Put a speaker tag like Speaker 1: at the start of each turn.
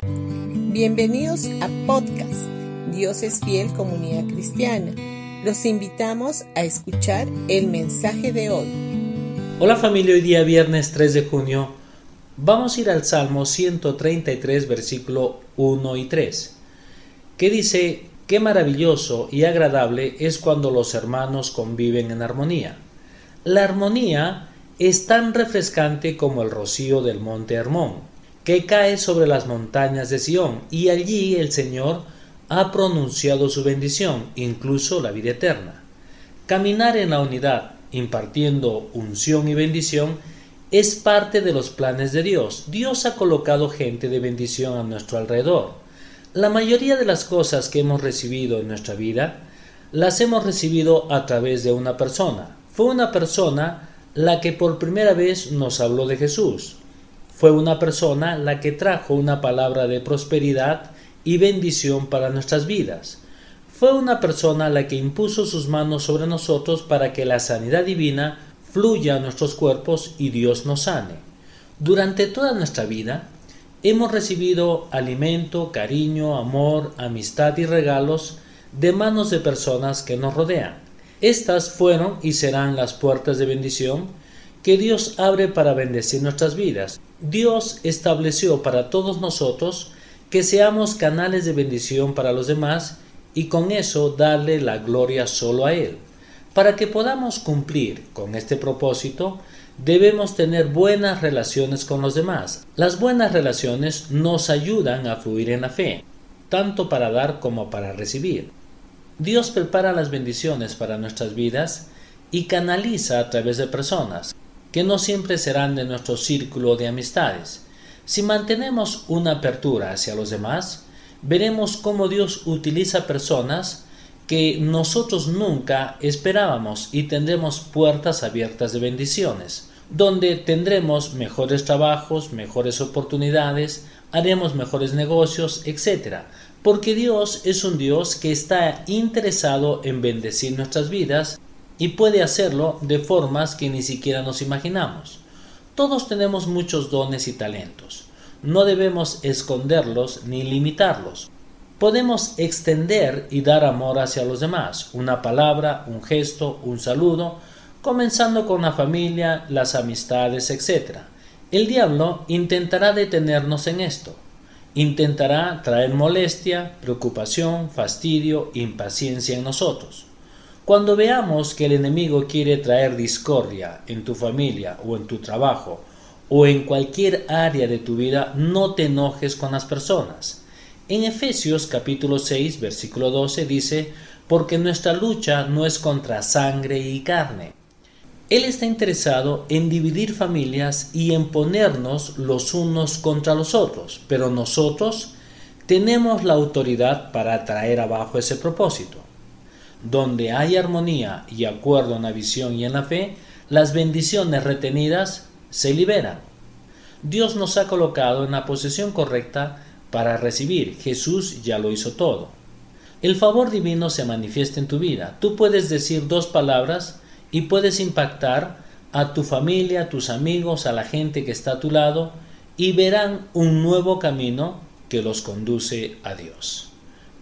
Speaker 1: Bienvenidos a podcast Dios es fiel comunidad cristiana. Los invitamos a escuchar el mensaje de hoy.
Speaker 2: Hola familia, hoy día viernes 3 de junio vamos a ir al Salmo 133 versículo 1 y 3 que dice, qué maravilloso y agradable es cuando los hermanos conviven en armonía. La armonía es tan refrescante como el rocío del monte Hermón, que cae sobre las montañas de Sión, y allí el Señor ha pronunciado su bendición, incluso la vida eterna. Caminar en la unidad, impartiendo unción y bendición, es parte de los planes de Dios. Dios ha colocado gente de bendición a nuestro alrededor. La mayoría de las cosas que hemos recibido en nuestra vida las hemos recibido a través de una persona. Fue una persona la que por primera vez nos habló de Jesús. Fue una persona la que trajo una palabra de prosperidad y bendición para nuestras vidas. Fue una persona la que impuso sus manos sobre nosotros para que la sanidad divina fluya a nuestros cuerpos y Dios nos sane. Durante toda nuestra vida hemos recibido alimento, cariño, amor, amistad y regalos de manos de personas que nos rodean. Estas fueron y serán las puertas de bendición que Dios abre para bendecir nuestras vidas. Dios estableció para todos nosotros que seamos canales de bendición para los demás y con eso darle la gloria solo a Él. Para que podamos cumplir con este propósito, debemos tener buenas relaciones con los demás. Las buenas relaciones nos ayudan a fluir en la fe, tanto para dar como para recibir. Dios prepara las bendiciones para nuestras vidas y canaliza a través de personas que no siempre serán de nuestro círculo de amistades. Si mantenemos una apertura hacia los demás, veremos cómo Dios utiliza personas que nosotros nunca esperábamos y tendremos puertas abiertas de bendiciones, donde tendremos mejores trabajos, mejores oportunidades, haremos mejores negocios, etc. Porque Dios es un Dios que está interesado en bendecir nuestras vidas y puede hacerlo de formas que ni siquiera nos imaginamos. Todos tenemos muchos dones y talentos. No debemos esconderlos ni limitarlos. Podemos extender y dar amor hacia los demás, una palabra, un gesto, un saludo, comenzando con la familia, las amistades, etc. El diablo intentará detenernos en esto. Intentará traer molestia, preocupación, fastidio, impaciencia en nosotros. Cuando veamos que el enemigo quiere traer discordia en tu familia o en tu trabajo o en cualquier área de tu vida, no te enojes con las personas. En Efesios capítulo 6 versículo 12 dice, porque nuestra lucha no es contra sangre y carne, él está interesado en dividir familias y en ponernos los unos contra los otros, pero nosotros tenemos la autoridad para traer abajo ese propósito. Donde hay armonía y acuerdo en la visión y en la fe, las bendiciones retenidas se liberan. Dios nos ha colocado en la posición correcta para recibir. Jesús ya lo hizo todo. El favor divino se manifiesta en tu vida. Tú puedes decir dos palabras y puedes impactar a tu familia, a tus amigos, a la gente que está a tu lado y verán un nuevo camino que los conduce a Dios.